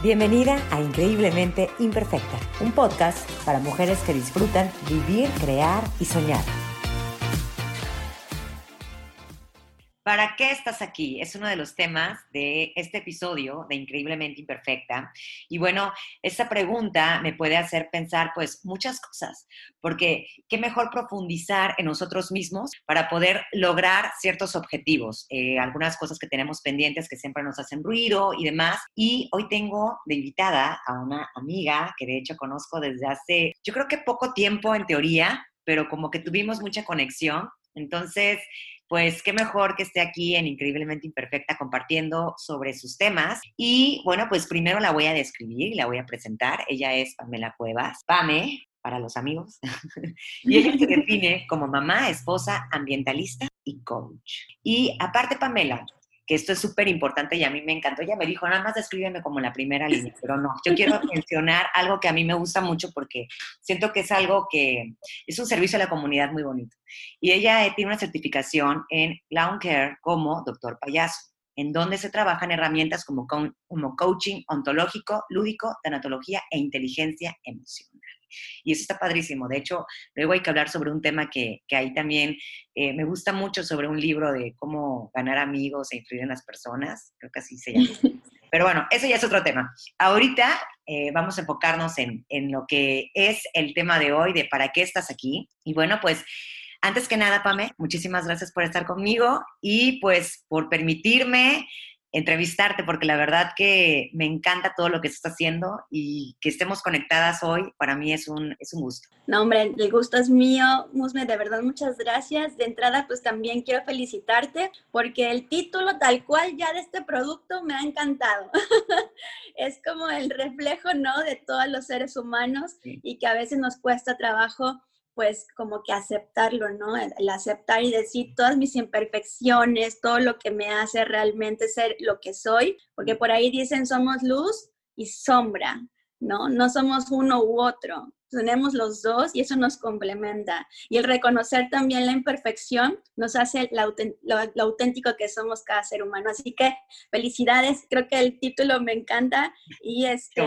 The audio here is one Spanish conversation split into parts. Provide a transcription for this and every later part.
Bienvenida a Increíblemente Imperfecta, un podcast para mujeres que disfrutan vivir, crear y soñar. ¿Para qué estás aquí? Es uno de los temas de este episodio de Increíblemente Imperfecta. Y bueno, esta pregunta me puede hacer pensar pues muchas cosas, porque qué mejor profundizar en nosotros mismos para poder lograr ciertos objetivos, eh, algunas cosas que tenemos pendientes que siempre nos hacen ruido y demás. Y hoy tengo de invitada a una amiga que de hecho conozco desde hace, yo creo que poco tiempo en teoría, pero como que tuvimos mucha conexión. Entonces, pues qué mejor que esté aquí en Increíblemente Imperfecta compartiendo sobre sus temas. Y bueno, pues primero la voy a describir y la voy a presentar. Ella es Pamela Cuevas. Pame, para los amigos. y ella se define como mamá, esposa, ambientalista y coach. Y aparte, Pamela, que esto es súper importante y a mí me encantó. Ella me dijo, nada más descríbeme como la primera línea, pero no, yo quiero mencionar algo que a mí me gusta mucho porque siento que es algo que es un servicio a la comunidad muy bonito. Y ella eh, tiene una certificación en Clown Care como doctor payaso, en donde se trabajan herramientas como, como coaching ontológico, lúdico, tanatología e inteligencia emocional. Y eso está padrísimo. De hecho, luego hay que hablar sobre un tema que, que ahí también eh, me gusta mucho, sobre un libro de cómo ganar amigos e influir en las personas. Creo que así se llama. Pero bueno, eso ya es otro tema. Ahorita eh, vamos a enfocarnos en, en lo que es el tema de hoy, de para qué estás aquí. Y bueno, pues antes que nada, Pame, muchísimas gracias por estar conmigo y pues por permitirme entrevistarte porque la verdad que me encanta todo lo que se está haciendo y que estemos conectadas hoy para mí es un, es un gusto. No, hombre, el gusto es mío, Musme, de verdad muchas gracias. De entrada, pues también quiero felicitarte porque el título tal cual ya de este producto me ha encantado. es como el reflejo, ¿no? De todos los seres humanos y que a veces nos cuesta trabajo pues como que aceptarlo, ¿no? El, aceptar y decir todas mis imperfecciones, todo lo que me hace realmente ser lo que soy, porque por ahí dicen somos luz y sombra, ¿no? No somos uno u otro, tenemos los dos y eso nos complementa. Y el reconocer también la imperfección nos hace lo, auténtico que somos cada ser humano. Así que felicidades, creo que el título me encanta y, este,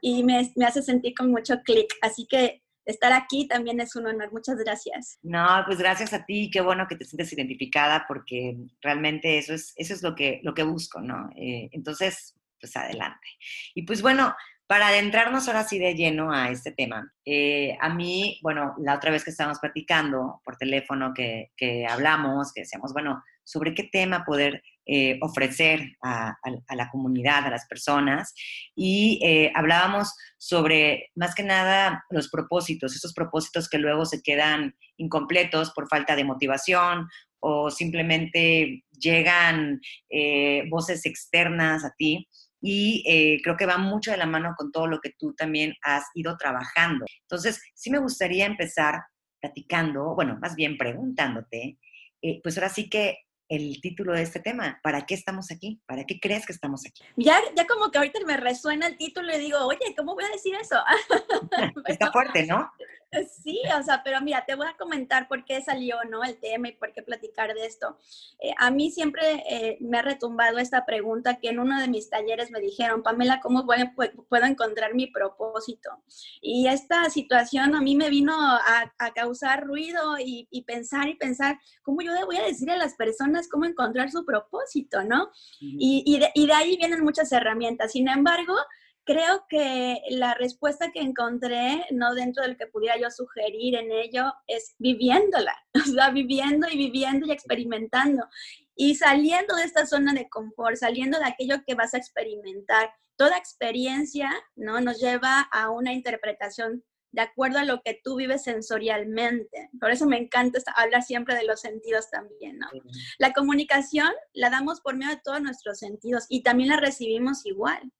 y, me, me, hace sentir con mucho clic. Así que estar aquí también es un honor. Muchas gracias. No, pues gracias a ti. Qué bueno que te sientes identificada porque realmente eso es, eso es lo, que, lo que busco, ¿no? Eh, entonces, pues adelante. Y pues bueno, para adentrarnos ahora sí de lleno a este tema, eh, a mí, bueno, la otra vez que estábamos platicando por teléfono, que, que hablamos, que decíamos, bueno, sobre qué tema poder eh, ofrecer a, la comunidad, a las personas. Y eh, hablábamos sobre, más que nada, los propósitos, esos propósitos que luego se quedan incompletos por falta de motivación o simplemente llegan eh, voces externas a ti. Y creo que va mucho de la mano con todo lo que tú también has ido trabajando. Entonces, sí me gustaría empezar platicando, bueno, más bien preguntándote, pues ahora sí que el título de este tema. ¿Para qué estamos aquí? ¿Para qué crees que estamos aquí? Ya, ya como que ahorita me resuena el título y digo, oye, ¿cómo voy a decir eso? Está fuerte, ¿no? Sí, o sea, pero mira, te voy a comentar por qué salió, ¿no? El tema y por qué platicar de esto. Eh, a mí siempre eh, me ha retumbado esta pregunta que en uno de mis talleres me dijeron, Pamela, ¿cómo puedo, encontrar mi propósito? Y esta situación a mí me vino a, causar ruido y, pensar y pensar, ¿cómo yo le voy a decir a las personas cómo encontrar su propósito, ¿no? y, de, y de ahí vienen muchas herramientas. Sin embargo, creo que la respuesta que encontré, no dentro del que pudiera yo sugerir en ello, es viviéndola, o sea, viviendo y viviendo y experimentando. Y saliendo de esta zona de confort, saliendo de aquello que vas a experimentar. Toda experiencia, ¿no? Nos lleva a una interpretación de acuerdo a lo que tú vives sensorialmente. Por eso me encanta hablar siempre de los sentidos también, ¿no? La comunicación la damos por medio de todos nuestros sentidos y también la recibimos igual.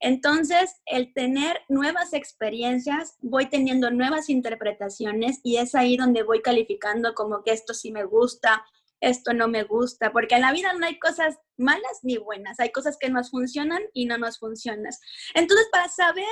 Entonces, el tener nuevas experiencias, voy teniendo nuevas interpretaciones y es ahí donde voy calificando como que esto sí me gusta, esto no me gusta, porque en la vida no hay cosas malas ni buenas, hay cosas que nos funcionan y no nos funcionan. Entonces, para saber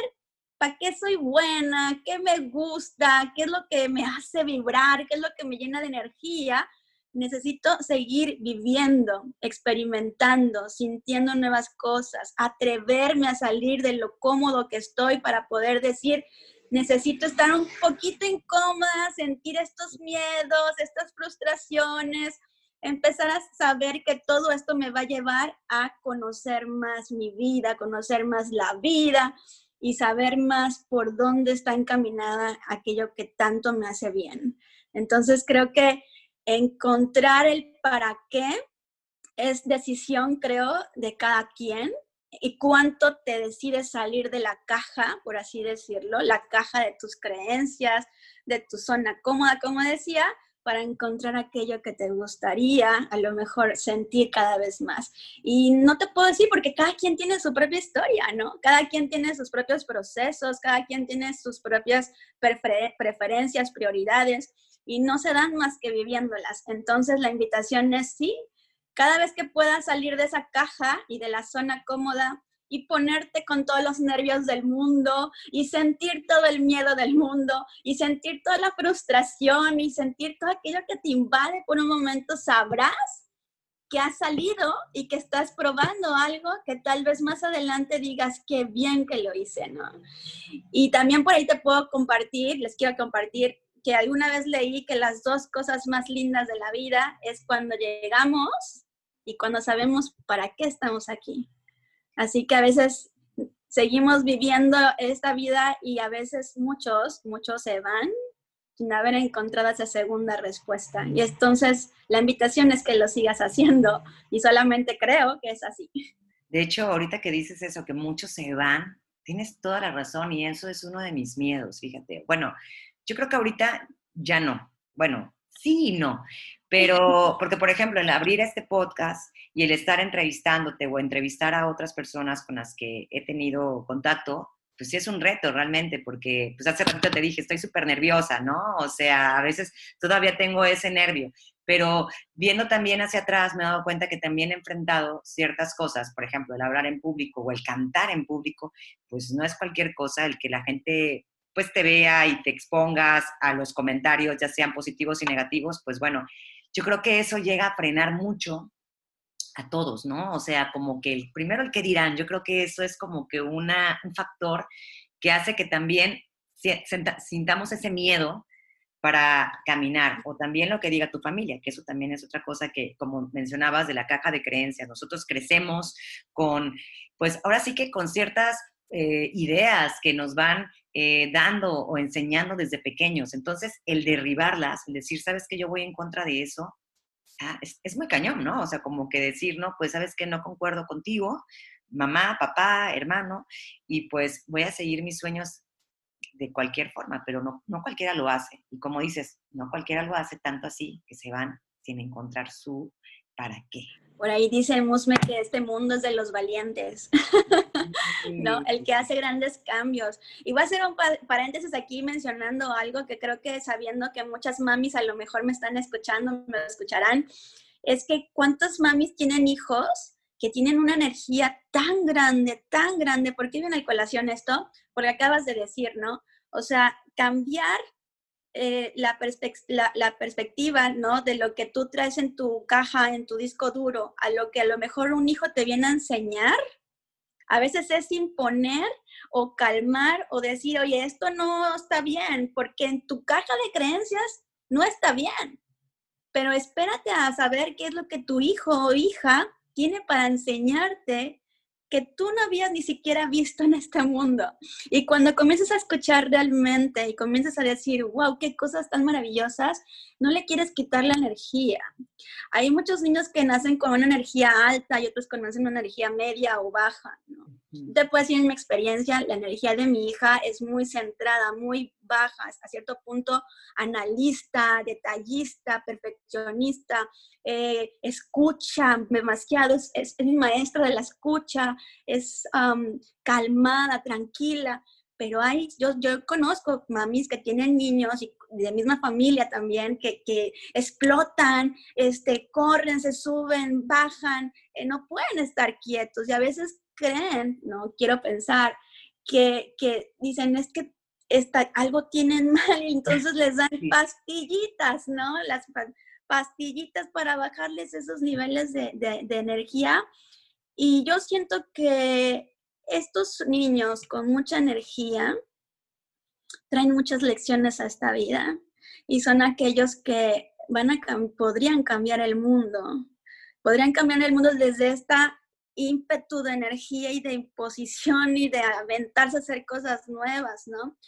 para qué soy buena, qué me gusta, qué es lo que me hace vibrar, qué es lo que me llena de energía, necesito seguir viviendo, experimentando, sintiendo nuevas cosas, atreverme a salir de lo cómodo que estoy para poder decir, necesito estar un poquito incómoda, sentir estos miedos, estas frustraciones, empezar a saber que todo esto me va a llevar a conocer más mi vida, conocer más la vida y saber más por dónde está encaminada aquello que tanto me hace bien. Entonces creo que encontrar el para qué es decisión, creo, de cada quien y cuánto te decides salir de la caja, por así decirlo, la caja de tus creencias, de tu zona cómoda, como decía, para encontrar aquello que te gustaría a lo mejor sentir cada vez más. Y no te puedo decir porque cada quien tiene su propia historia, ¿no? Cada quien tiene sus propios procesos, cada quien tiene sus propias preferencias, prioridades y no se dan más que viviéndolas. Entonces la invitación es sí, cada vez que puedas salir de esa caja y de la zona cómoda y ponerte con todos los nervios del mundo y sentir todo el miedo del mundo y sentir toda la frustración y sentir todo aquello que te invade por un momento, sabrás que has salido y que estás probando algo que tal vez más adelante digas qué bien que lo hice, ¿no? Y también por ahí te puedo compartir, les quiero compartir que alguna vez leí que las dos cosas más lindas de la vida es cuando llegamos y cuando sabemos para qué estamos aquí. Así que a veces seguimos viviendo esta vida y a veces muchos, muchos se van sin haber encontrado esa segunda respuesta. Y entonces la invitación es que lo sigas haciendo y solamente creo que es así. De hecho, ahorita que dices eso, que muchos se van, tienes toda la razón y eso es uno de mis miedos, fíjate. Bueno, yo creo que ahorita ya no. Bueno, sí y no. Pero, porque por ejemplo, el abrir este podcast y el estar entrevistándote o entrevistar a otras personas con las que he tenido contacto, pues sí es un reto realmente, porque pues hace ratito te dije, estoy súper nerviosa, ¿no? O sea, a veces todavía tengo ese nervio, pero viendo también hacia atrás me he dado cuenta que también he enfrentado ciertas cosas, por ejemplo, el hablar en público o el cantar en público, pues no es cualquier cosa el que la gente pues te vea y te expongas a los comentarios, ya sean positivos y negativos, pues bueno, yo creo que eso llega a frenar mucho a todos, ¿no? O sea, como que el, primero el que dirán, yo creo que eso es como que una, un factor que hace que también sintamos ese miedo para caminar, o también lo que diga tu familia, que eso también es otra cosa que, como mencionabas, de la caja de creencias, nosotros crecemos con, pues ahora sí que con ciertas eh, ideas que nos van eh, dando o enseñando desde pequeños. Entonces, el derribarlas, el decir, sabes que yo voy en contra de eso, ah, es, muy cañón, ¿no? O sea, como que decir, no, pues sabes que no concuerdo contigo, mamá, papá, hermano, y pues voy a seguir mis sueños de cualquier forma, pero no, no cualquiera lo hace. Y como dices, no cualquiera lo hace tanto así que se van sin encontrar su para qué. Por ahí dice Musme que este mundo es de los valientes, ¿no? El que hace grandes cambios. Y voy a hacer un paréntesis aquí mencionando algo que creo que sabiendo que muchas mamis a lo mejor me están escuchando, me escucharán, es que cuántas mamis tienen hijos que tienen una energía tan grande, tan grande, ¿por qué viene a colación esto? Porque acabas de decir, ¿no? O sea, cambiar eh, la, la, perspectiva, ¿no? De lo que tú traes en tu caja, en tu disco duro, a lo que a lo mejor un hijo te viene a enseñar, a veces es imponer o calmar o decir, oye, esto no está bien, porque en tu caja de creencias no está bien. Pero espérate a saber qué es lo que tu hijo o hija tiene para enseñarte que tú no habías ni siquiera visto en este mundo. Y cuando comienzas a escuchar realmente y comienzas a decir, wow, qué cosas tan maravillosas, no le quieres quitar la energía. Hay muchos niños que nacen con una energía alta y otros que nacen con una energía media o baja. ¿no? Te puedo en mi experiencia, la energía de mi hija es muy centrada, muy baja, hasta cierto punto analista, detallista, perfeccionista, eh, escucha demasiado, es, es, mi maestra de la escucha, es calmada, tranquila, pero hay, yo, yo conozco mamis que tienen niños y de misma familia también, que, que explotan, este, corren, se suben, bajan, eh, no pueden estar quietos y a veces creen, no quiero pensar, que, que dicen es que algo tienen mal y entonces les dan pastillitas, ¿no? Las pastillitas para bajarles esos niveles de, de energía. Y yo siento que estos niños con mucha energía traen muchas lecciones a esta vida y son aquellos que van a podrían cambiar el mundo. Podrían cambiar el mundo desde esta ímpetu de energía y de imposición y de aventarse a hacer cosas nuevas, ¿no?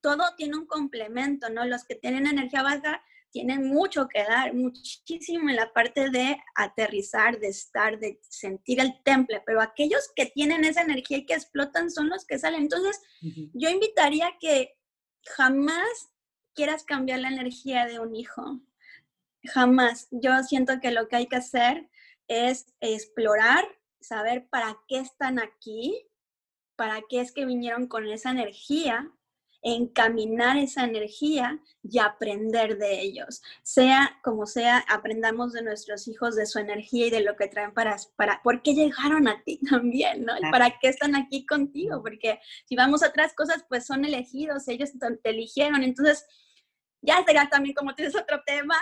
Todo tiene un complemento, ¿no? Los que tienen energía baja tienen mucho que dar, muchísimo en la parte de aterrizar, de estar, de sentir el temple, pero aquellos que tienen esa energía y que explotan son los que salen. Entonces, yo invitaría que jamás quieras cambiar la energía de un hijo. Jamás. Yo siento que lo que hay que hacer es explorar, saber para qué están aquí, para qué es que vinieron con esa energía, encaminar esa energía y aprender de ellos. Sea como sea, aprendamos de nuestros hijos, de su energía y de lo que traen para, para ¿por qué llegaron a ti también? ¿no? ¿Para qué están aquí contigo? Porque si vamos a otras cosas, pues son elegidos, ellos te eligieron. Entonces, ya será también como tienes otro tema,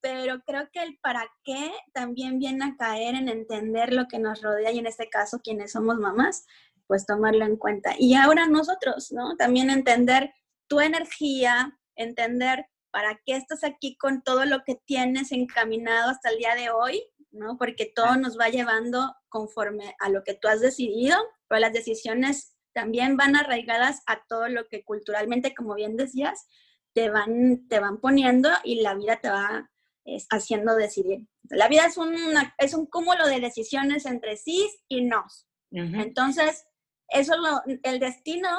pero creo que el para qué también viene a caer en entender lo que nos rodea y en este caso quienes somos mamás, pues tomarlo en cuenta. Y ahora nosotros, ¿no? También entender tu energía, entender para qué estás aquí con todo lo que tienes encaminado hasta el día de hoy, ¿no? Porque todo nos va llevando conforme a lo que tú has decidido, pero las decisiones también van arraigadas a todo lo que culturalmente, como bien decías, te van, te van poniendo y la vida te va haciendo decidir. La vida es, una, es un cúmulo de decisiones entre sí y no. Entonces, eso lo, el destino,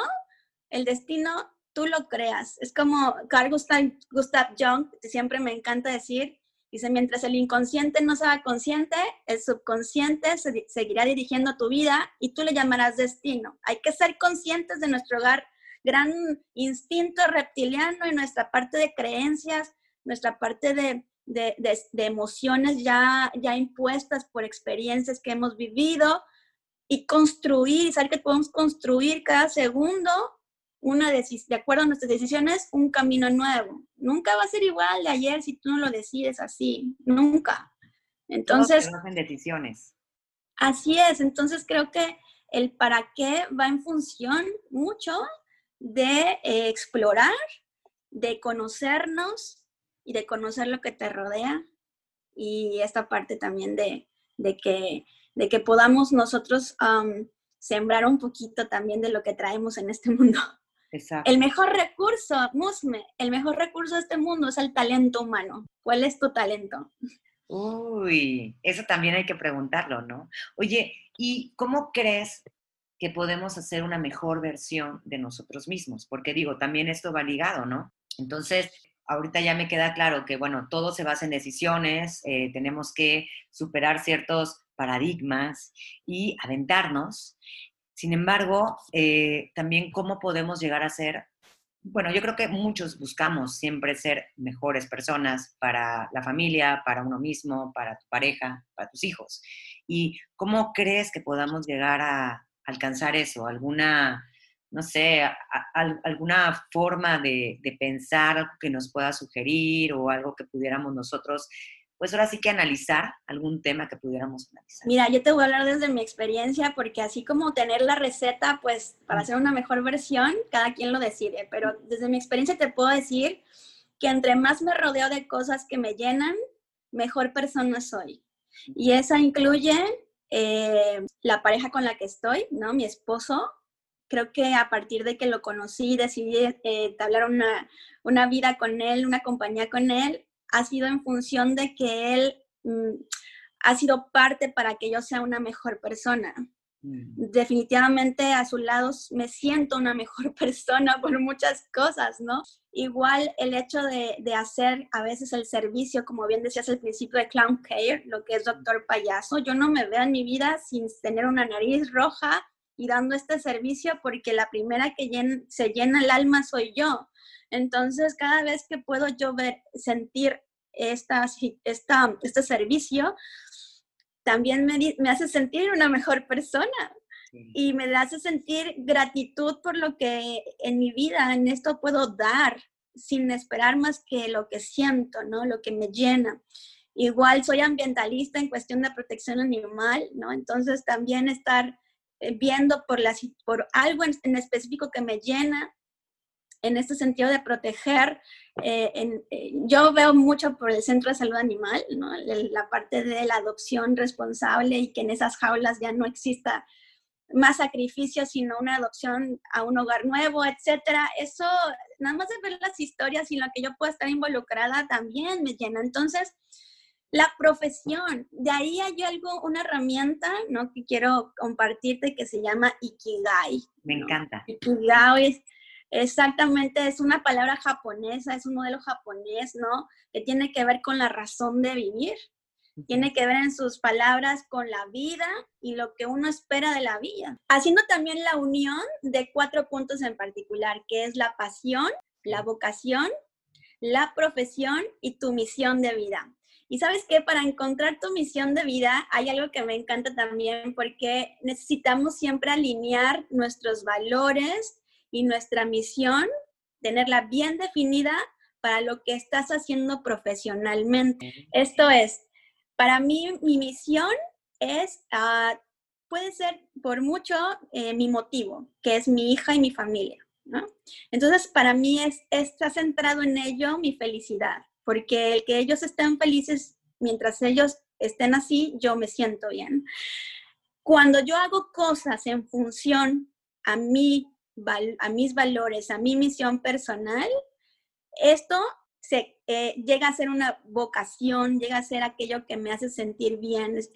el destino tú lo creas. Es como Carl Gustav, Gustav Jung, siempre me encanta decir, dice, mientras el inconsciente no sea consciente, el subconsciente seguirá dirigiendo tu vida y tú le llamarás destino. Hay que ser conscientes de nuestro hogar gran instinto reptiliano y nuestra parte de creencias, nuestra parte de, emociones ya, ya impuestas por experiencias que hemos vivido y construir, saber que podemos construir cada segundo una de acuerdo a nuestras decisiones, un camino nuevo. Nunca va a ser igual de ayer si tú no lo decides así, nunca. Entonces... en decisiones. Así es, entonces creo que el para qué va en función mucho de eh, explorar, de conocernos y de conocer lo que te rodea y esta parte también de, que, de que podamos nosotros sembrar un poquito también de lo que traemos en este mundo. Exacto. El mejor recurso, Musme, el mejor recurso de este mundo es el talento humano. ¿Cuál es tu talento? Uy, eso también hay que preguntarlo, ¿no? Oye, ¿y cómo crees que podemos hacer una mejor versión de nosotros mismos, porque digo, también esto va ligado, ¿no? Entonces, ahorita ya me queda claro que, bueno, todo se basa en decisiones, eh, tenemos que superar ciertos paradigmas y aventarnos. Sin embargo, eh, también cómo podemos llegar a ser, bueno, yo creo que muchos buscamos siempre ser mejores personas para la familia, para uno mismo, para tu pareja, para tus hijos. ¿Y cómo crees que podamos llegar a, alcanzar eso? ¿Alguna, no sé, alguna forma de, pensar que nos pueda sugerir o algo que pudiéramos nosotros, pues ahora sí que analizar, algún tema que pudiéramos analizar? Mira, yo te voy a hablar desde mi experiencia porque así como tener la receta, pues para hacer una mejor versión, cada quien lo decide, pero desde mi experiencia te puedo decir que entre más me rodeo de cosas que me llenan, mejor persona soy. Y esa incluye eh, la pareja con la que estoy, ¿no? Mi esposo, creo que a partir de que lo conocí, decidí eh, entablar una, una, vida con él, una compañía con él, ha sido en función de que él mm, ha sido parte para que yo sea una mejor persona. Mm. Definitivamente a su lado me siento una mejor persona por muchas cosas, ¿no? Igual el hecho de, de, hacer a veces el servicio, como bien decías al principio de Clown Care, lo que es doctor payaso, yo no me veo en mi vida sin tener una nariz roja y dando este servicio porque la primera que se llena el alma soy yo. Entonces, cada vez que puedo yo ver, sentir esta, esta, este servicio, también me, hace sentir una mejor persona y me hace sentir gratitud por lo que en mi vida, en esto puedo dar, sin esperar más que lo que siento, ¿no? Lo que me llena. Igual soy ambientalista en cuestión de protección animal, ¿no? Entonces también estar eh, viendo por, la, por algo en, específico que me llena, en este sentido de proteger. Eh, eh, yo veo mucho por el Centro de Salud Animal, ¿no? la parte de la adopción responsable y que en esas jaulas ya no exista más sacrificio, sino una adopción a un hogar nuevo, etcétera. Eso, nada más de ver las historias y lo que yo pueda estar involucrada también me llena. Entonces, la profesión, de ahí hay algo, una herramienta, ¿no? Que quiero compartirte que se llama Ikigai. Me encanta. Ikigai es, exactamente, es una palabra japonesa, es un modelo japonés, ¿no? Que tiene que ver con la razón de vivir. Tiene que ver en sus palabras con la vida y lo que uno espera de la vida. Haciendo también la unión de cuatro puntos en particular, que es la pasión, la vocación, la profesión y tu misión de vida. Y sabes que para encontrar tu misión de vida hay algo que me encanta también porque necesitamos siempre alinear nuestros valores y nuestra misión, tenerla bien definida para lo que estás haciendo profesionalmente. Esto es, para mí mi misión es, uh, puede ser por mucho eh, mi motivo, que es mi hija y mi familia. ¿no? Entonces, para mí es, está centrado en ello mi felicidad porque el que ellos estén felices mientras ellos estén así, yo me siento bien. Cuando yo hago cosas en función a, mí, a mis valores, a mi misión personal, esto se, eh, llega a ser una vocación, llega a ser aquello que me hace sentir bien. Es,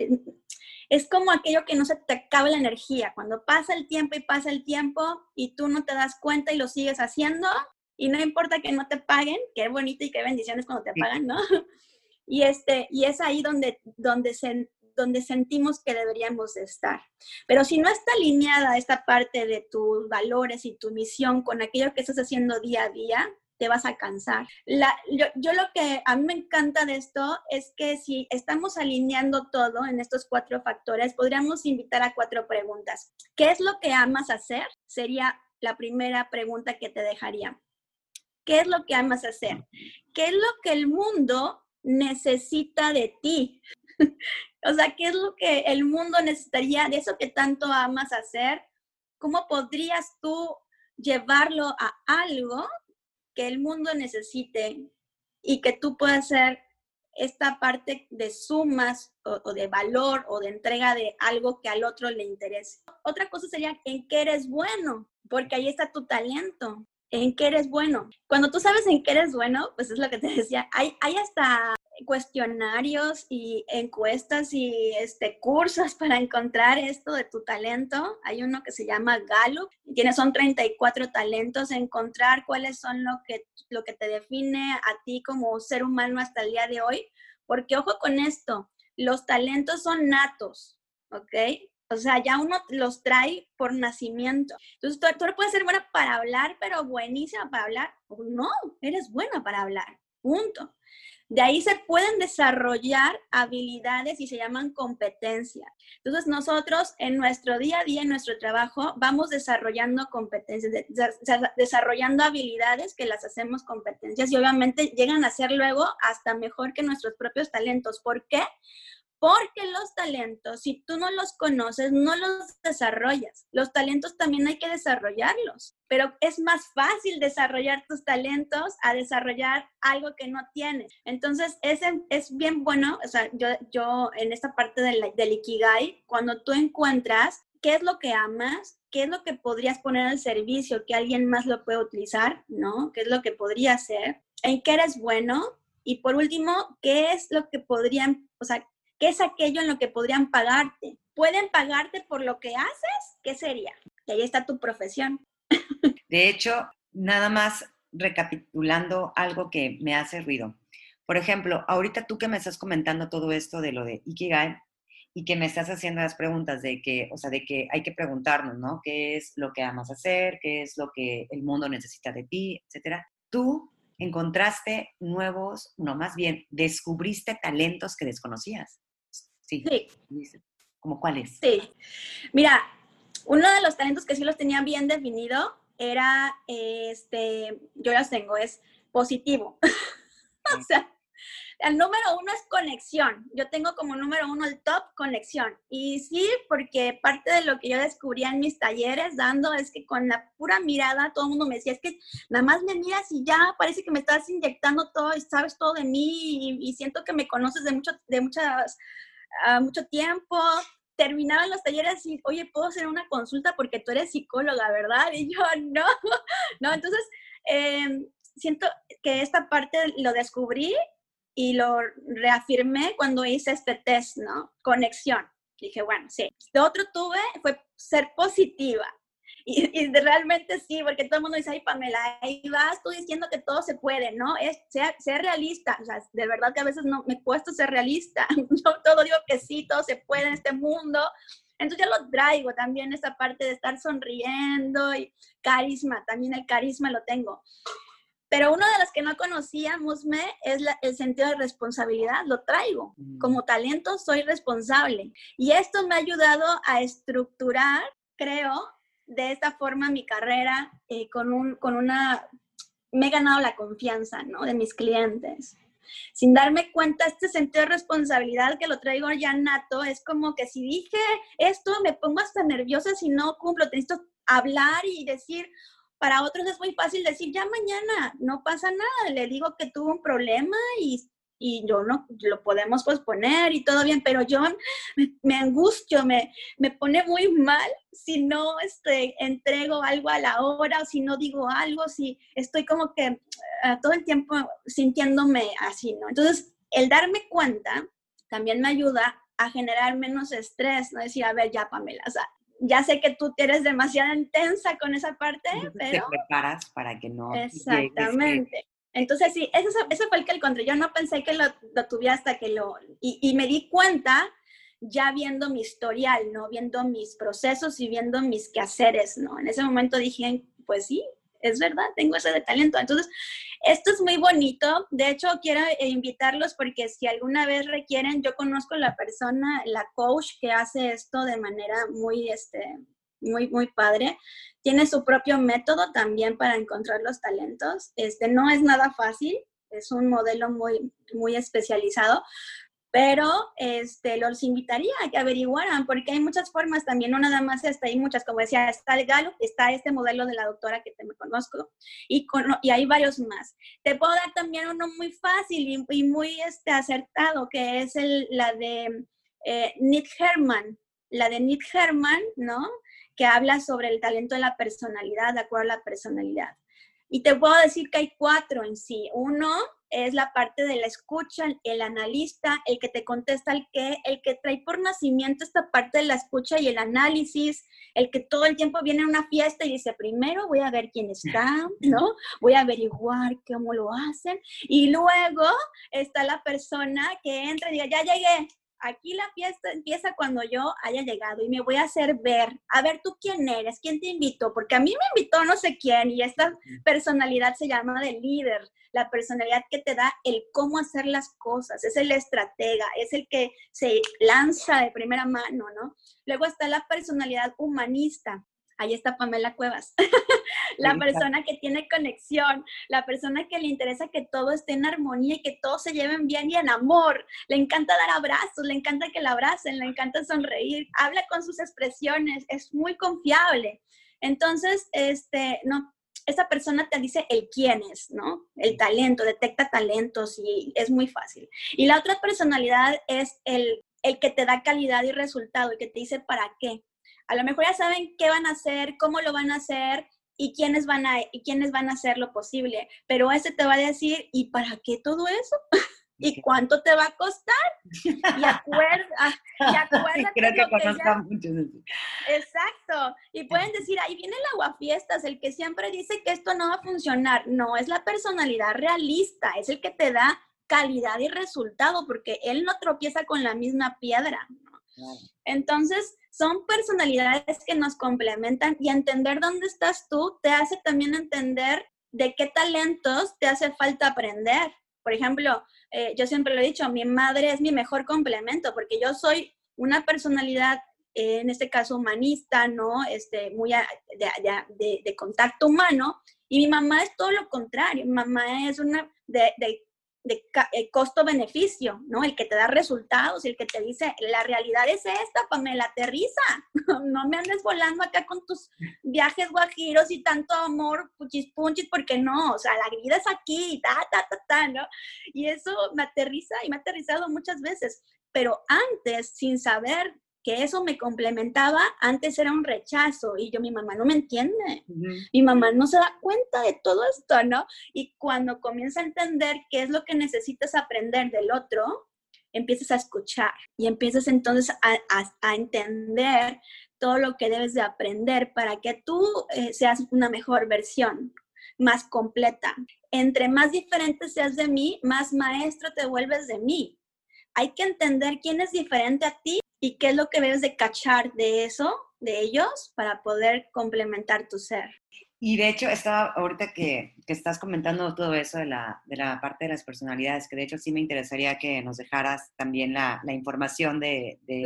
es, como aquello que no se te acaba la energía. Cuando pasa el tiempo y pasa el tiempo y tú no te das cuenta y lo sigues haciendo, y no importa que no te paguen, qué bonito y qué bendiciones cuando te pagan, ¿no? Y, este, y es ahí donde, donde, se, donde sentimos que deberíamos estar. Pero si no está alineada esta parte de tus valores y tu misión con aquello que estás haciendo día a día, te vas a cansar. Yo, yo, lo que a mí me encanta de esto es que si estamos alineando todo en estos cuatro factores, podríamos invitar a cuatro preguntas. ¿Qué es lo que amas hacer? Sería la primera pregunta que te dejaría. ¿Qué es lo que amas hacer? ¿Qué es lo que el mundo necesita de ti? o sea, ¿qué es lo que el mundo necesitaría de eso que tanto amas hacer? ¿Cómo podrías tú llevarlo a algo que el mundo necesite y que tú puedas hacer esta parte de sumas o, o, de valor o de entrega de algo que al otro le interese. Otra cosa sería en qué eres bueno, porque ahí está tu talento en qué eres bueno. Cuando tú sabes en qué eres bueno, pues es lo que te decía, hay, hay hasta cuestionarios y encuestas y este, cursos para encontrar esto de tu talento. Hay uno que se llama Gallup, y tiene, son 34 talentos, encontrar cuáles son lo que, lo que te define a ti como ser humano hasta el día de hoy. Porque ojo con esto, los talentos son natos, ¿ok? O sea, ya uno los trae por nacimiento. Entonces, tú, tú puedes ser buena para hablar, pero buenísima para hablar. no, eres buena para hablar. Punto. De ahí se pueden desarrollar habilidades y se llaman competencias. Entonces nosotros en nuestro día a día, en nuestro trabajo, vamos desarrollando competencias, desarrollando habilidades que las hacemos competencias y obviamente llegan a ser luego hasta mejor que nuestros propios talentos. ¿Por qué? Porque los talentos, si tú no los conoces, no los desarrollas. Los talentos también hay que desarrollarlos, pero es más fácil desarrollar tus talentos a desarrollar algo que no tienes. Entonces, es, es bien bueno, o sea, yo, yo en esta parte del, del Ikigai, cuando tú encuentras qué es lo que amas, qué es lo que podrías poner al servicio, que alguien más lo puede utilizar, ¿no? ¿Qué es lo que podría hacer? ¿En qué eres bueno? Y por último, ¿qué es lo que podrían, o sea, ¿Qué es aquello en lo que podrían pagarte? ¿Pueden pagarte por lo que haces? ¿Qué sería? Y ahí está tu profesión. De hecho, nada más recapitulando algo que me hace ruido. Por ejemplo, ahorita tú que me estás comentando todo esto de lo de Ikigai y que me estás haciendo las preguntas de que, o sea, de que hay que preguntarnos, ¿no? ¿Qué es lo que amas hacer? ¿Qué es lo que el mundo necesita de ti? Etcétera. Tú encontraste nuevos, no, más bien, descubriste talentos que desconocías. Sí. ¿Cómo cuáles? Sí. Mira, uno de los talentos que sí los tenía bien definido era, este, yo los tengo, es positivo. o sea, el número uno es conexión. Yo tengo como número uno el top conexión. Y sí, porque parte de lo que yo descubría en mis talleres dando es que con la pura mirada todo el mundo me decía, es que nada más me miras y ya parece que me estás inyectando todo y sabes todo de mí y, siento que me conoces de, mucho, de muchas, uh, mucho tiempo. Terminaban los talleres y, oye, ¿puedo hacer una consulta porque tú eres psicóloga, verdad? Y yo, no, no, entonces... Eh, siento que esta parte lo descubrí y lo reafirmé cuando hice este test, ¿no? Conexión. Dije, bueno, sí. Lo otro tuve fue ser positiva. Y, realmente sí, porque todo el mundo dice, ay, Pamela, ahí vas tú diciendo que todo se puede, ¿no? Es ser, realista. O sea, de verdad que a veces no me cuesta ser realista. Yo todo digo que sí, todo se puede en este mundo. Entonces ya lo traigo también, esa parte de estar sonriendo y carisma, también el carisma lo tengo. Pero uno de los que no conocíamos me es el sentido de responsabilidad, lo traigo. Mm. Como talento soy responsable. Y esto me ha ayudado a estructurar, creo, de esta forma mi carrera eh, con, un, con una... Me he ganado la confianza, ¿no? De mis clientes. Sin darme cuenta, este sentido de responsabilidad que lo traigo ya nato, es como que si dije esto, me pongo hasta nerviosa si no cumplo. Necesito hablar y decir, para otros es muy fácil decir, ya mañana, no pasa nada, le digo que tuvo un problema y, y yo no, lo podemos posponer y todo bien, pero yo me, angustio, me, me, pone muy mal si no este, entrego algo a la hora o si no digo algo, si estoy como que uh, todo el tiempo sintiéndome así, ¿no? Entonces, el darme cuenta también me ayuda a generar menos estrés, no decir, a ver, ya, Pamela, o sea, ya sé que tú eres demasiado intensa con esa parte, pero... Te preparas para que no... Exactamente. Entonces, sí, eso, fue el que encontré. Yo no pensé que lo, lo tuviera hasta que lo... Y, y, me di cuenta ya viendo mi historial, ¿no? Viendo mis procesos y viendo mis quehaceres, ¿no? En ese momento dije, pues sí, es verdad, tengo ese de talento. Entonces, esto es muy bonito. De hecho, quiero invitarlos porque si alguna vez requieren, yo conozco la persona, la coach que hace esto de manera muy, este, muy, muy padre. Tiene su propio método también para encontrar los talentos. Este, no es nada fácil, es un modelo muy, muy especializado, pero este, los invitaría a que averiguaran, porque hay muchas formas también, no nada más está, hay muchas, como decía, está el Galo, está este modelo de la doctora que te me conozco, y, y hay varios más. Te puedo dar también uno muy fácil y, muy este, acertado, que es la de eh, Nick Herman, la de Nick Herman, ¿no? Que habla sobre el talento de la personalidad, de acuerdo a la personalidad. Y te puedo decir que hay cuatro en sí. Uno es la parte de la escucha, el analista, el que te contesta el qué, el que trae por nacimiento esta parte de la escucha y el análisis, el que todo el tiempo viene a una fiesta y dice, primero voy a ver quién está, ¿no? Voy a averiguar cómo lo hacen. Y luego está la persona que entra y diga, ya llegué, aquí la fiesta empieza cuando yo haya llegado y me voy a hacer ver, a ver tú quién eres, quién te invitó, porque a mí me invitó no sé quién y esta personalidad se llama de líder, la personalidad que te da el cómo hacer las cosas, es el estratega, es el que se lanza de primera mano, ¿no? Luego está la personalidad humanista, ahí está Pamela Cuevas, la persona que tiene conexión, la persona que le interesa que todo esté en armonía y que todos se lleven bien y en amor, le encanta dar abrazos, le encanta que la abracen, le encanta sonreír, habla con sus expresiones, es muy confiable. Entonces, este, no, esa persona te dice el quién es, ¿no? El talento, detecta talentos y es muy fácil. Y la otra personalidad es el, el que te da calidad y resultado, y que te dice para qué. A lo mejor ya saben qué van a hacer, cómo lo van a hacer y quiénes van a, y quiénes van a hacer lo posible, pero ese te va a decir, ¿y para qué todo eso? ¿Y cuánto te va a costar? Y acuerda, y acuérdate Creo que. Exacto. Y pueden decir, ahí viene el aguafiestas, el que siempre dice que esto no va a funcionar. No, es la personalidad realista, es el que te da calidad y resultado, porque él no tropieza con la misma piedra. Entonces, son personalidades que nos complementan y entender dónde estás tú te hace también entender de qué talentos te hace falta aprender. Por ejemplo, eh, yo siempre lo he dicho, mi madre es mi mejor complemento porque yo soy una personalidad, eh, en este caso humanista, ¿no? Este, muy de, de, de, contacto humano Y mi mamá es todo lo contrario, mi mamá es una de, de, de eh, costo-beneficio, ¿no? El que te da resultados y el que te dice, la realidad es esta, Pamela, aterriza, no me andes volando acá con tus viajes guajiros y tanto amor, puchis punchis, porque no, o sea, la vida es aquí, ta, ta, ta, ta, ¿no? Y eso me aterriza y me ha aterrizado muchas veces, pero antes, sin saber que eso me complementaba, antes era un rechazo y yo, mi mamá no me entiende, mi mamá no se da cuenta de todo esto, ¿no? Y cuando comienza a entender qué es lo que necesitas aprender del otro, empiezas a escuchar y empiezas entonces a, entender todo lo que debes de aprender para que tú eh, seas una mejor versión, más completa. Entre más diferente seas de mí, más maestro te vuelves de mí. Hay que entender quién es diferente a ti y qué es lo que debes de cachar de eso, de ellos, para poder complementar tu ser. Y de hecho, estaba ahorita que, que, estás comentando todo eso de la, de la, parte de las personalidades, que de hecho sí me interesaría que nos dejaras también la, la información de, de,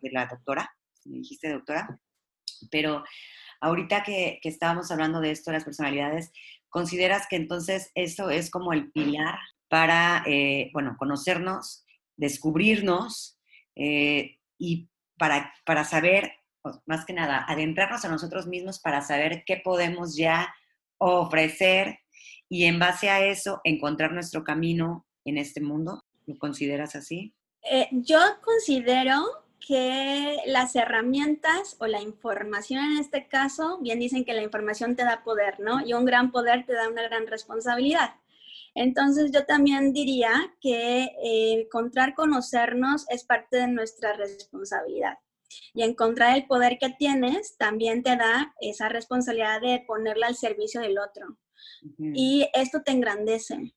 de, la doctora, me dijiste doctora, pero ahorita que, que, estábamos hablando de esto de las personalidades, ¿consideras que entonces eso es como el pilar para, eh, bueno, conocernos, descubrirnos, eh, y para, para saber, más que nada, adentrarnos a nosotros mismos para saber qué podemos ya ofrecer y en base a eso encontrar nuestro camino en este mundo. ¿Lo consideras así? Eh, yo considero que las herramientas o la información en este caso, bien dicen que la información te da poder, ¿no? Y un gran poder te da una gran responsabilidad. Entonces yo también diría que eh, encontrar conocernos es parte de nuestra responsabilidad. Y encontrar el poder que tienes también te da esa responsabilidad de ponerla al servicio del otro. Y esto te engrandece.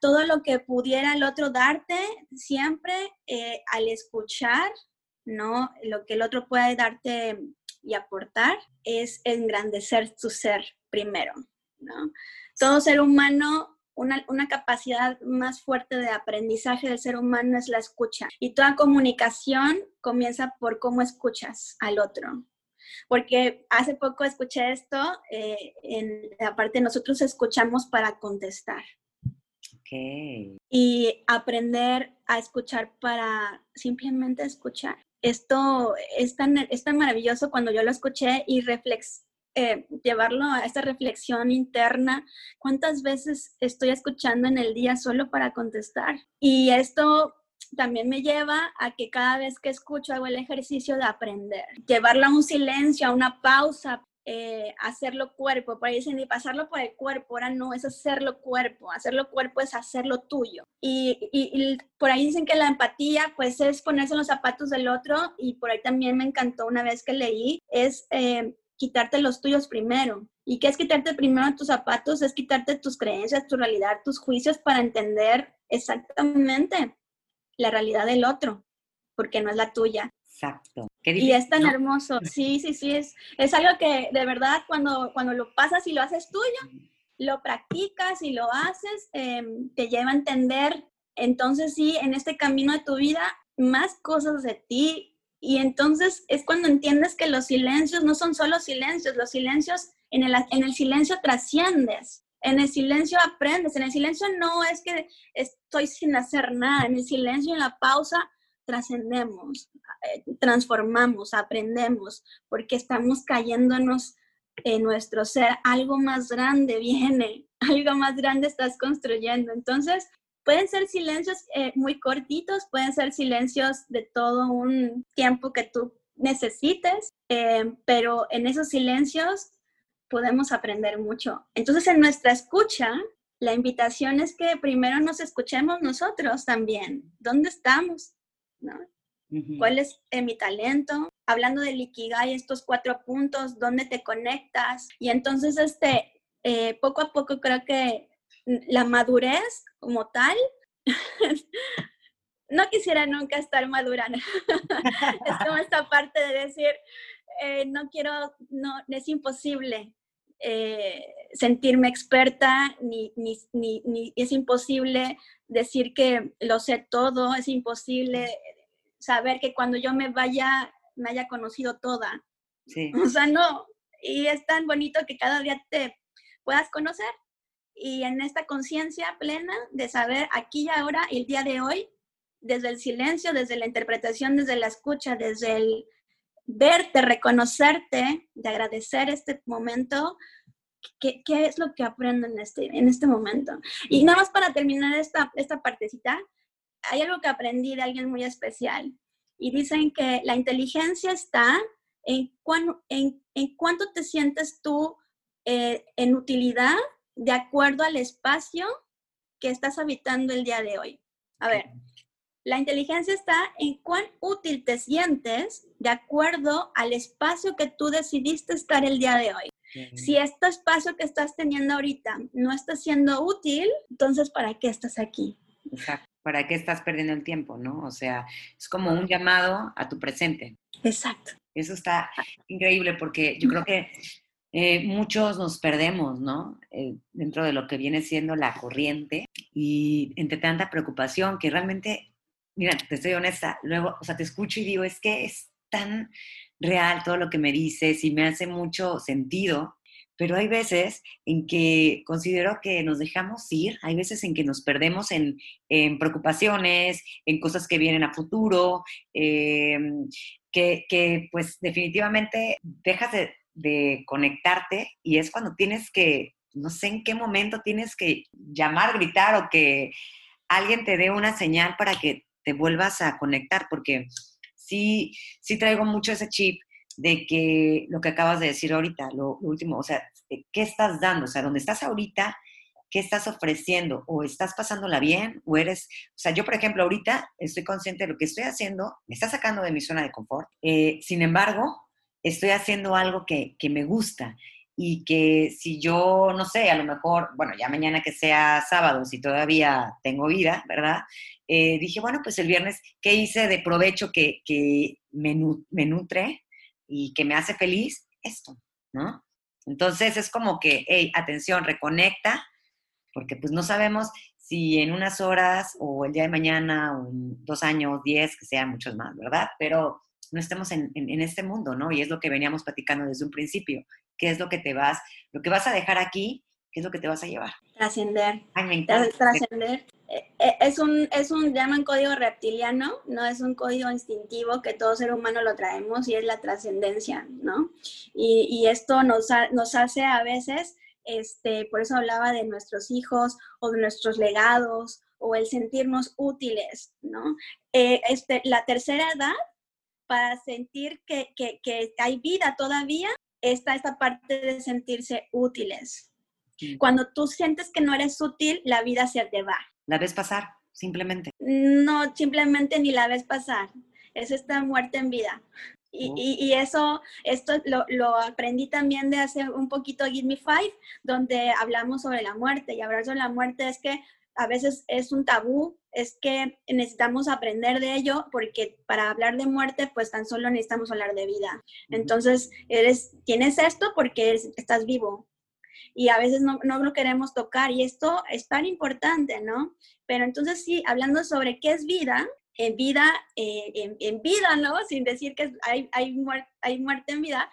todo lo que pudiera el otro darte, siempre eh, al escuchar, ¿no? Lo que el otro puede darte y aportar es engrandecer tu ser primero, ¿no? Todo ser humano una, una, capacidad más fuerte de aprendizaje del ser humano es la escucha. Y toda comunicación comienza por cómo escuchas al otro. Porque hace poco escuché esto, eh, en la parte nosotros escuchamos para contestar. Okay. Y aprender a escuchar para simplemente escuchar. Esto es tan, es tan maravilloso cuando yo lo escuché y reflex, eh, llevarlo a esta reflexión interna. ¿Cuántas veces estoy escuchando en el día solo para contestar? Y esto también me lleva a que cada vez que escucho hago el ejercicio de aprender. Llevarlo a un silencio, a una pausa, eh, hacerlo cuerpo. Por ahí dicen, y pasarlo por el cuerpo, ahora no, es hacerlo cuerpo. Hacerlo cuerpo es hacerlo tuyo. Y, por ahí dicen que la empatía, pues es ponerse en los zapatos del otro. Y por ahí también me encantó una vez que leí, es eh, quitarte los tuyos primero. ¿Y qué es quitarte primero tus zapatos? Es quitarte tus creencias, tu realidad, tus juicios para entender exactamente la realidad del otro, porque no es la tuya. Exacto. y es tan hermoso. Sí, sí, sí. Es, es algo que de verdad cuando, cuando lo pasas y lo haces tuyo, lo practicas y lo haces, em, te lleva a entender. Entonces sí, en este camino de tu vida, más cosas de ti y entonces es cuando entiendes que los silencios no son solo silencios, los silencios, en el, en el silencio trasciendes, en el silencio aprendes, en el silencio no es que estoy sin hacer nada, en el silencio, en la pausa, trascendemos, eh, transformamos, aprendemos, porque estamos cayéndonos en nuestro ser, algo más grande viene, algo más grande estás construyendo. Entonces, Pueden ser silencios eh, muy cortitos, pueden ser silencios de todo un tiempo que tú necesites, eh, pero en esos silencios podemos aprender mucho. Entonces, en nuestra escucha, la invitación es que primero nos escuchemos nosotros también. ¿Dónde estamos? ¿No? ¿Cuál es eh, mi talento? Hablando de Ikigai, estos cuatro puntos, ¿dónde te conectas? Y entonces, este, poco a poco creo que la madurez como tal, no quisiera nunca estar madura. es como esta parte de decir, eh, no quiero, no, es imposible eh, sentirme experta, ni, ni, ni, es imposible decir que lo sé todo, es imposible saber que cuando yo me vaya, me haya conocido toda. Sí. O sea, no. Y es tan bonito que cada día te puedas conocer. Y en esta conciencia plena de saber aquí y ahora, el día de hoy, desde el silencio, desde la interpretación, desde la escucha, desde el verte, reconocerte, de agradecer este momento, ¿qué, qué es lo que aprendo en este, en este momento? Y nada más para terminar esta, esta partecita, hay algo que aprendí de alguien muy especial y dicen que la inteligencia está en, en, en cuánto te sientes tú eh, en utilidad de acuerdo al espacio que estás habitando el día de hoy. A ver, la inteligencia está en cuán útil te sientes de acuerdo al espacio que tú decidiste estar el día de hoy. Si este espacio que estás teniendo ahorita no está siendo útil, entonces ¿para qué estás aquí? Exacto. ¿Para qué estás perdiendo el tiempo, no? O sea, es como un llamado a tu presente. Exacto. Eso está increíble porque yo creo que eh, muchos nos perdemos, ¿no? Eh, dentro de lo que viene siendo la corriente y entre tanta preocupación que realmente, mira, te estoy honesta, luego, o sea, te escucho y digo, es que es tan real todo lo que me dices y me hace mucho sentido pero hay veces en que considero que nos dejamos ir, hay veces en que nos perdemos en, preocupaciones, en cosas que vienen a futuro, em, que, pues definitivamente dejas de, de, conectarte y es cuando tienes que, no sé en qué momento tienes que llamar, gritar o que alguien te dé una señal para que te vuelvas a conectar, porque sí, sí traigo mucho ese chip de que lo que acabas de decir ahorita, lo, último, o sea, ¿qué estás dando? O sea, ¿dónde estás ahorita? ¿Qué estás ofreciendo? ¿O estás pasándola bien? ¿O eres, o sea, yo por ejemplo ahorita estoy consciente de lo que estoy haciendo, me está sacando de mi zona de confort, eh, sin embargo, estoy haciendo algo que, que me gusta y que si yo, no sé, a lo mejor, bueno, ya mañana que sea sábado, si todavía tengo vida, ¿verdad? Eh, dije, bueno, pues el viernes, ¿qué hice de provecho que, que me, nutre? y que me hace feliz, esto, ¿no? Entonces es como que, hey, atención, reconecta, porque pues no sabemos si en unas horas o el día de mañana o dos años, diez, que sean muchos más, ¿verdad? Pero no estemos en, en, este mundo, ¿no? Y es lo que veníamos platicando desde un principio. ¿Qué es lo que te vas, lo que vas a dejar aquí? ¿Qué es lo que te vas a llevar? Trascender. Ay, me encanta. Trascender. Eh, eh, es un, es un, llaman código reptiliano, no es un código instintivo que todo ser humano lo traemos y es la trascendencia, ¿no? Y, y esto nos, nos hace a veces, este, por eso hablaba de nuestros hijos o de nuestros legados o el sentirnos útiles, ¿no? Eh, este, la tercera edad, para sentir que, que, que hay vida todavía, está esta parte de sentirse útiles. Cuando tú sientes que no eres útil, la vida se te va. La ves pasar, simplemente. No, simplemente ni la ves pasar. Es esta muerte en vida. Y, oh. y, eso, esto lo, lo, aprendí también de hace un poquito Give Me Five, donde hablamos sobre la muerte. Y hablar sobre la muerte es que a veces es un tabú, es que necesitamos aprender de ello, porque para hablar de muerte, pues tan solo necesitamos hablar de vida. Entonces, eres, tienes esto porque estás vivo, y a veces no, no, lo queremos tocar y esto es tan importante, ¿no? Pero entonces sí, hablando sobre qué es vida, en vida, eh, en, vida, ¿no? Sin decir que hay, hay, hay muerte en vida,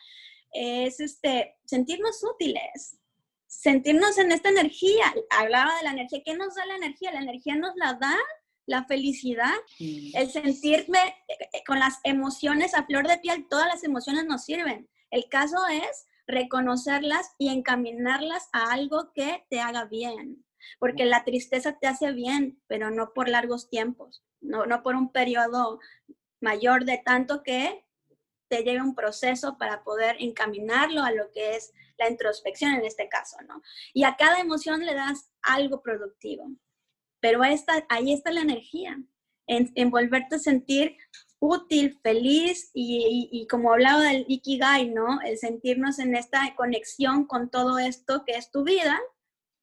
es este, sentirnos útiles, sentirnos en esta energía. Hablaba de la energía. ¿Qué nos da la energía? La energía nos la da la felicidad, el sentirme eh, con las emociones a flor de piel, todas las emociones nos sirven. El caso es reconocerlas y encaminarlas a algo que te haga bien. Porque la tristeza te hace bien, pero no por largos tiempos, no, no por un periodo mayor de tanto que te lleve un proceso para poder encaminarlo a lo que es la introspección en este caso, ¿no? Y a cada emoción le das algo productivo. Pero ahí está la energía, en, en volverte a sentir útil, feliz y, como hablaba del Ikigai, ¿no? El sentirnos en esta conexión con todo esto que es tu vida,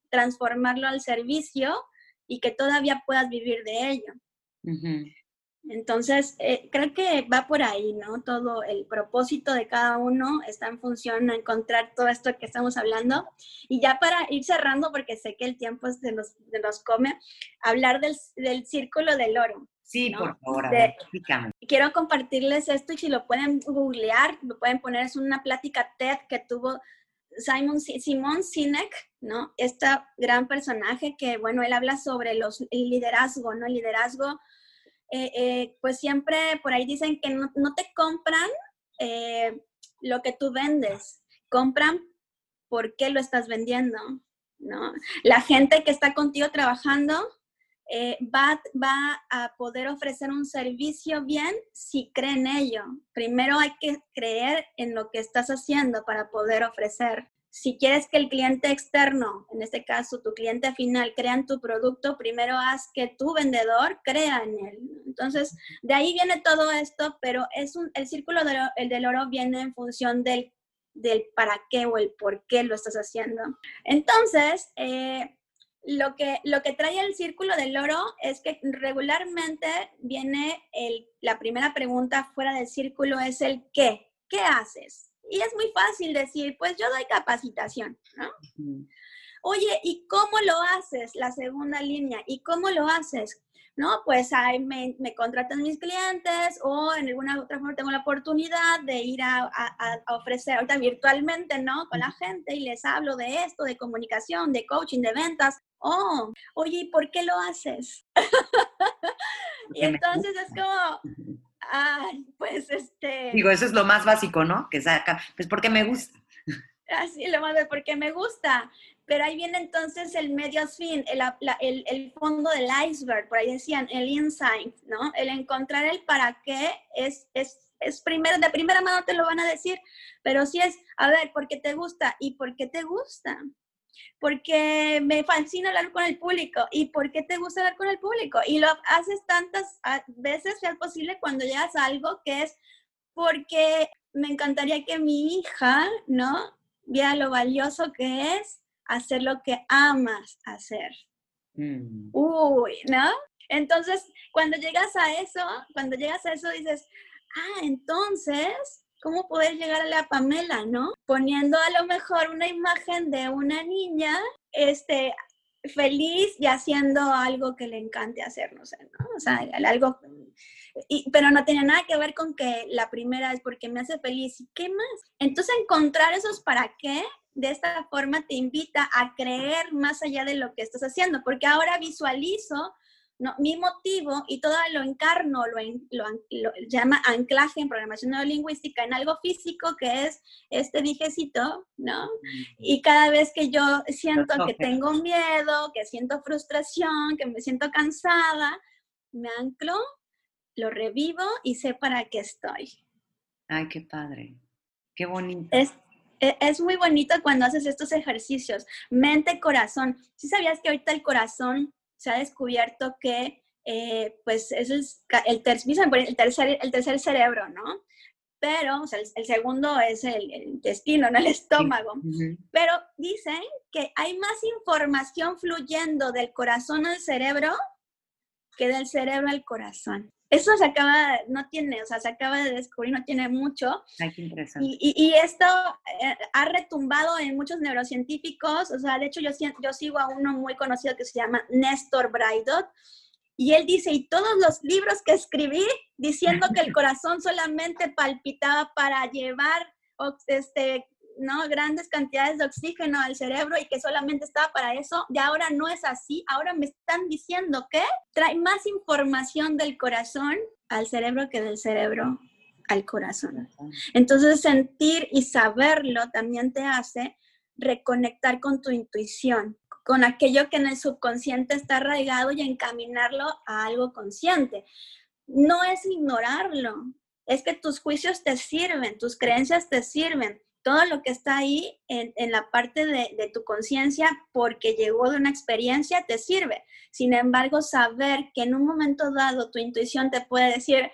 transformarlo al servicio y que todavía puedas vivir de ello. Entonces, eh, creo que va por ahí, ¿no? Todo el propósito de cada uno está en función a encontrar todo esto que estamos hablando. Y ya para ir cerrando, porque sé que el tiempo se nos, nos come, hablar del, del círculo del oro. Sí, por favor, Quiero compartirles esto y si lo pueden googlear, lo pueden poner, es una plática TED que tuvo Simon, Simon Sinek, ¿no? Este gran personaje que, bueno, él habla sobre los, el liderazgo, ¿no? El liderazgo, eh, eh, pues siempre por ahí dicen que no, te compran eh, lo que tú vendes, compran por qué lo estás vendiendo, ¿no? La gente que está contigo trabajando va, va a poder ofrecer un servicio bien si cree en ello. Primero hay que creer en lo que estás haciendo para poder ofrecer. Si quieres que el cliente externo, en este caso tu cliente final, crea en tu producto, primero haz que tu vendedor crea en él. Entonces, de ahí viene todo esto, pero es un, el círculo el del oro viene en función del, del para qué o el por qué lo estás haciendo. Entonces, eh, lo que, lo que trae el círculo del oro es que regularmente viene la primera pregunta fuera del círculo es el qué, ¿qué haces? Y es muy fácil decir, pues yo doy capacitación, ¿no? Oye, ¿y cómo lo haces? La segunda línea, ¿y cómo lo haces? ¿no? Pues ahí me, me, contratan mis clientes o en alguna otra forma tengo la oportunidad de ir a, ofrecer ahorita virtualmente, ¿no? Con la gente y les hablo de esto, de comunicación, de coaching, de ventas. Oh, oye, ¿y por qué lo haces? y entonces es como, ay, pues este... Digo, eso es lo más básico, ¿no? Que saca, pues porque me gusta. Así, lo más de porque me gusta. Pero ahí viene entonces el medio fin, el, el, el, fondo del iceberg, por ahí decían, el insight, ¿no? El encontrar el para qué es, es, es primero, de primera mano te lo van a decir, pero sí es, a ver, ¿por qué te gusta? ¿Y por qué te gusta? Porque me fascina hablar con el público. ¿Y por qué te gusta hablar con el público? Y lo haces tantas veces sea posible cuando llegas a algo que es porque me encantaría que mi hija, ¿no? Vea lo valioso que es hacer lo que amas hacer. Mm. Uy, ¿no? Entonces, cuando llegas a eso, cuando llegas a eso dices, ah, entonces, ¿cómo poder llegar a la Pamela, no? Poniendo a lo mejor una imagen de una niña, este, feliz y haciendo algo que le encante hacer, no sé, ¿no? O sea, algo, pero no tiene nada que ver con que la primera es porque me hace feliz, ¿y qué más? Entonces, encontrar esos para qué de esta forma te invita a creer más allá de lo que estás haciendo, porque ahora visualizo ¿no? mi motivo y todo lo encarno, lo, lo, llama anclaje en programación neurolingüística en algo físico que es este dijecito, ¿no? Y cada vez que yo siento que tengo miedo, que siento frustración, que me siento cansada, me anclo, lo revivo y sé para qué estoy. Ay, qué padre. Qué bonito. Es, e, es muy bonito cuando haces estos ejercicios. Mente, corazón. ¿Sí sabías que ahorita el corazón se ha descubierto que eh, pues es el, el, tercer, el tercer cerebro, ¿no? Pero, o sea, el, segundo es el, intestino, no el estómago. Pero dicen que hay más información fluyendo del corazón al cerebro que del cerebro al corazón. Eso se acaba, no tiene, o sea, se acaba de descubrir, no tiene mucho. Ay, qué interesante. Y, y, esto eh, ha retumbado en muchos neurocientíficos, o sea, de hecho yo, yo sigo a uno muy conocido que se llama Néstor Braidot, y él dice, y todos los libros que escribí diciendo que el corazón solamente palpitaba para llevar este, ¿no? grandes cantidades de oxígeno al cerebro y que solamente estaba para eso, y ahora no es así, ahora me están diciendo que trae más información del corazón al cerebro que del cerebro al corazón. Entonces sentir y saberlo también te hace reconectar con tu intuición, con aquello que en el subconsciente está arraigado y encaminarlo a algo consciente. No es ignorarlo, es que tus juicios te sirven, tus creencias te sirven, todo lo que está ahí en, la parte de, tu conciencia porque llegó de una experiencia te sirve. Sin embargo, saber que en un momento dado tu intuición te puede decir,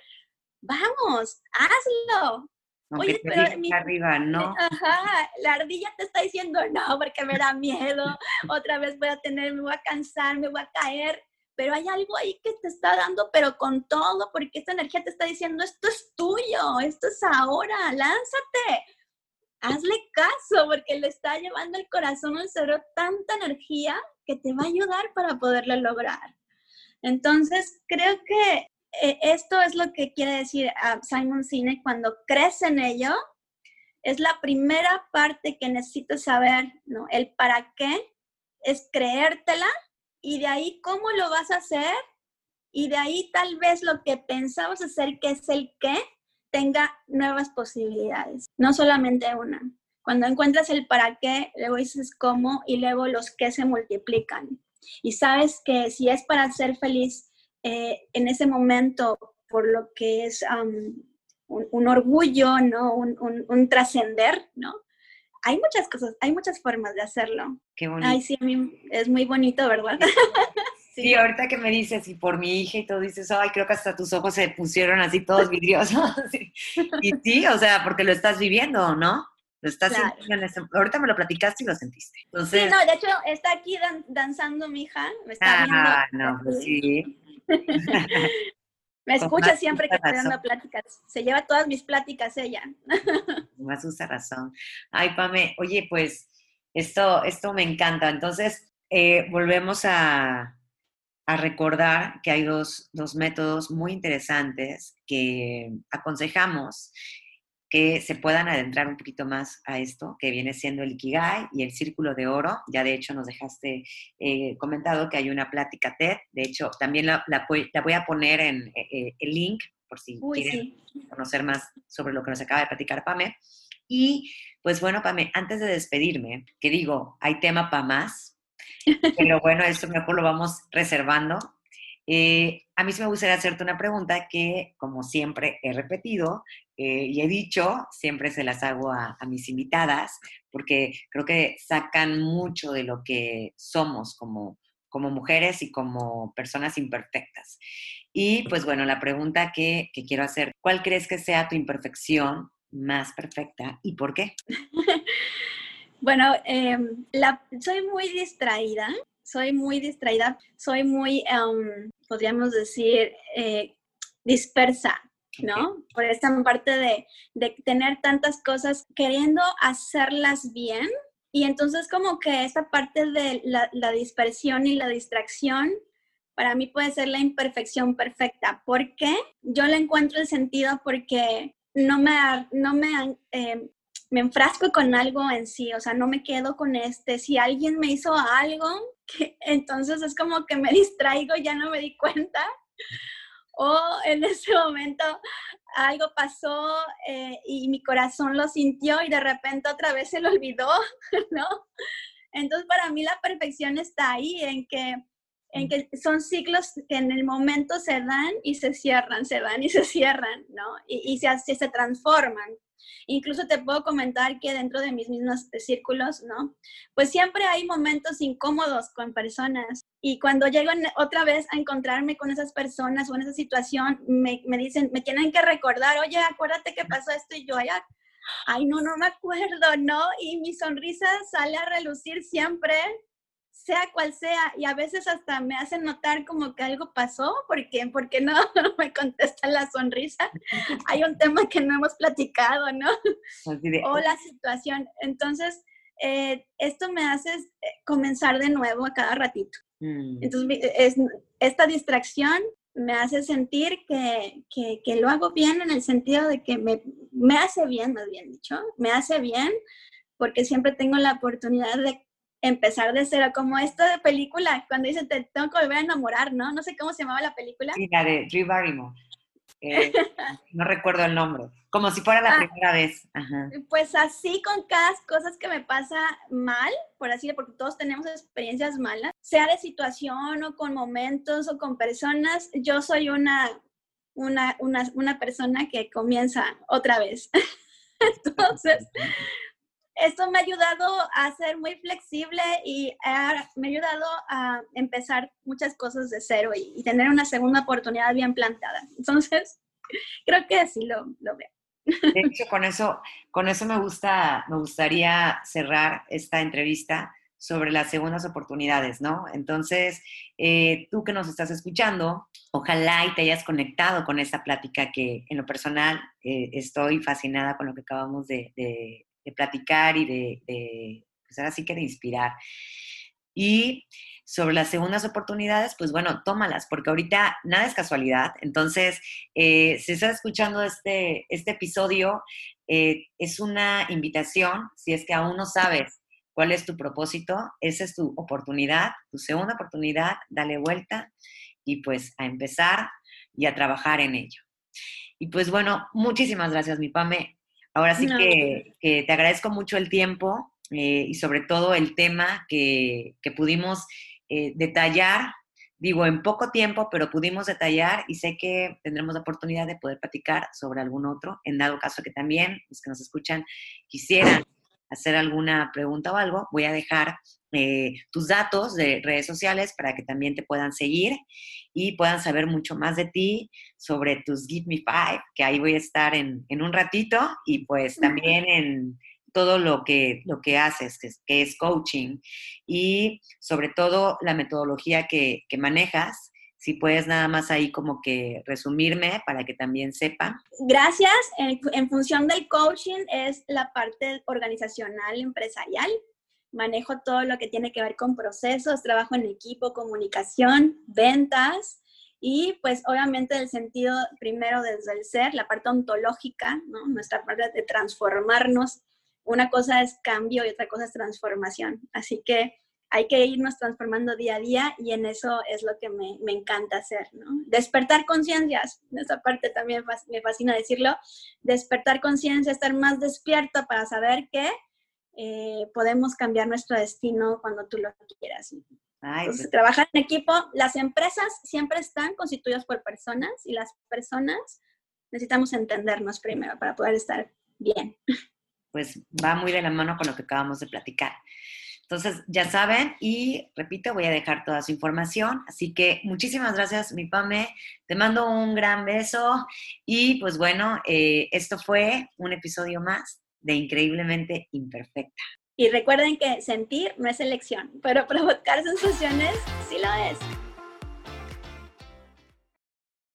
vamos, hazlo. Oye, pero mi, arriba, ¿no? Ajá, la ardilla te está diciendo no porque me da miedo, otra vez voy a tener, me voy a cansar, me voy a caer, pero hay algo ahí que te está dando, pero con todo, porque esta energía te está diciendo, esto es tuyo, esto es ahora, lánzate, hazle caso porque le está llevando el corazón al cerebro tanta energía que te va a ayudar para poderlo lograr. Entonces, creo que eh, esto es lo que quiere decir a Simon Sinek cuando crees en ello, es la primera parte que necesitas saber, ¿no? El para qué es creértela y de ahí cómo lo vas a hacer y de ahí tal vez lo que pensabas hacer, que es el qué, tenga nuevas posibilidades, no solamente una. Cuando encuentras el para qué, luego dices cómo y luego los qué se multiplican. Y sabes que si es para ser feliz eh, en ese momento, por lo que es un, orgullo, ¿no? Un, trascender, ¿no? Hay muchas cosas, hay muchas formas de hacerlo. Qué bonito. Ay, sí, a mí es muy bonito, ¿verdad? Sí. ahorita que me dices, y por mi hija y todo, dices, ay, creo que hasta tus ojos se pusieron así todos vidriosos. Y sí, o sea, porque lo estás viviendo, ¿no? Lo estás sintiendo Ahorita me lo platicaste y lo sentiste. Entonces... Sí, no, de hecho, está aquí danzando mi hija, me está ah, no, pues sí. Me escucha siempre que estoy dando pláticas. Se lleva todas mis pláticas ella. Más justa razón. Ay, Pame, oye, pues esto, esto me encanta. Entonces, eh, volvemos a, a, recordar que hay dos, dos métodos muy interesantes que aconsejamos que se puedan adentrar un poquito más a esto, que viene siendo el Ikigai y el Círculo de Oro. Ya de hecho nos dejaste eh, comentado que hay una plática TED. De hecho, también la, voy a poner en eh, el link por si quieren conocer más sobre lo que nos acaba de platicar Pame. Y pues bueno, Pame, antes de despedirme, que digo, hay tema para más, pero bueno, eso mejor lo vamos reservando. a mí sí me gustaría hacerte una pregunta que, como siempre he repetido, eh, y he dicho, siempre se las hago a, mis invitadas, porque creo que sacan mucho de lo que somos como, como mujeres y como personas imperfectas. Y pues bueno, la pregunta que, que quiero hacer, ¿cuál crees que sea tu imperfección más perfecta y por qué? bueno, em, la, soy muy distraída, soy muy distraída, soy muy, em, podríamos decir, eh, dispersa. ¿no? Por esta parte de, tener tantas cosas queriendo hacerlas bien. Y entonces como que esta parte de la, dispersión y la distracción para mí puede ser la imperfección perfecta. ¿Por qué? Yo le encuentro el sentido porque no me, no me, eh, me enfrasco con algo en sí, o sea, no me quedo con este. Si alguien me hizo algo, entonces es como que me distraigo, ya no me di cuenta o en ese momento algo pasó eh, y mi corazón lo sintió y de repente otra vez se lo olvidó, ¿no? Entonces para mí la perfección está ahí, en que, en que son ciclos que en el momento se dan y se cierran, se dan y se cierran, ¿no? Y, y se, se transforman. Incluso te puedo comentar que dentro de mis mismos círculos, ¿no? Pues siempre hay momentos incómodos con personas y cuando llego otra vez a encontrarme con esas personas o en esa situación, me, me dicen, me tienen que recordar, oye, acuérdate que pasó esto y yo, ay, ay, no, no me acuerdo, ¿no? Y mi sonrisa sale a relucir siempre sea cual sea, y a veces hasta me hacen notar como que algo pasó, porque porque no, no me contesta la sonrisa. Hay un tema que no hemos platicado, ¿no? o la situación. Entonces, eh, esto me hace eh, comenzar de nuevo a cada ratito. Mm. Entonces, es, esta distracción me hace sentir que, que, que, lo hago bien en el sentido de que me, me hace bien, más bien dicho, me hace bien porque siempre tengo la oportunidad de empezar de cero, como esto de película, cuando dice te tengo que volver a enamorar, ¿no? No sé cómo se llamaba la película. Sí, la de Drew Barrymore. Eh, no recuerdo el nombre, como si fuera la ah, primera vez. Pues así con cada cosa que me pasa mal, por así decirlo, porque todos tenemos experiencias malas, sea de situación o con momentos o con personas, yo soy una, una, una, una persona que comienza otra vez. Entonces, esto me ha ayudado a ser muy flexible y me ha ayudado a empezar muchas cosas de cero y, tener una segunda oportunidad bien plantada. Entonces, creo que así lo, veo. De hecho, con eso, con eso me, gusta, me gustaría cerrar esta entrevista sobre las segundas oportunidades, ¿no? Entonces, eh, tú que nos estás escuchando, ojalá y te hayas conectado con esta plática que en lo personal eh, estoy fascinada con lo que acabamos de platicar y de, de pues ahora sí que de inspirar. Y sobre las segundas oportunidades, pues bueno, tómalas, porque ahorita nada es casualidad. Entonces, eh, si estás escuchando este, este episodio, eh, es una invitación, si es que aún no sabes cuál es tu propósito, esa es tu oportunidad, tu segunda oportunidad, dale vuelta y pues a empezar y a trabajar en ello. Y pues bueno, muchísimas gracias, mi Pame. Ahora sí que, te agradezco mucho el tiempo eh, y sobre todo el tema que, pudimos eh, detallar digo, en poco tiempo, pero pudimos detallar y sé que tendremos la oportunidad de poder platicar sobre algún otro, en dado caso que también los que nos escuchan quisieran hacer alguna pregunta o algo, voy a dejar eh, tus datos de redes sociales para que también te puedan seguir y puedan saber mucho más de ti, sobre tus Give Me Five, que ahí voy a estar en, en un ratito, y pues también en todo lo que, lo que haces, que es, coaching, y sobre todo la metodología que, manejas. Si puedes nada más ahí como que resumirme para que también sepa. Gracias. En, función del coaching es la parte organizacional, empresarial. Manejo todo lo que tiene que ver con procesos, trabajo en equipo, comunicación, ventas, y pues obviamente el sentido primero desde el ser, la parte ontológica, ¿no? nuestra parte de transformarnos una cosa es cambio y otra cosa es transformación. Así que hay que irnos transformando día a día y en eso es lo que me, encanta hacer, ¿no? Despertar conciencias, esa parte también me fascina decirlo, despertar conciencia, estar más despierto para saber que eh, podemos cambiar nuestro destino cuando tú lo quieras. Pues trabajar en equipo, las empresas siempre están constituidas por personas y las personas necesitamos entendernos primero para poder estar bien pues va muy de la mano con lo que acabamos de platicar. Entonces, ya saben, y repito, voy a dejar toda su información. Así que muchísimas gracias, mi Pame. Te mando un gran beso. Y pues bueno, eh, esto fue un episodio más de Increíblemente Imperfecta. Y recuerden que sentir no es elección, pero provocar sensaciones sí lo es.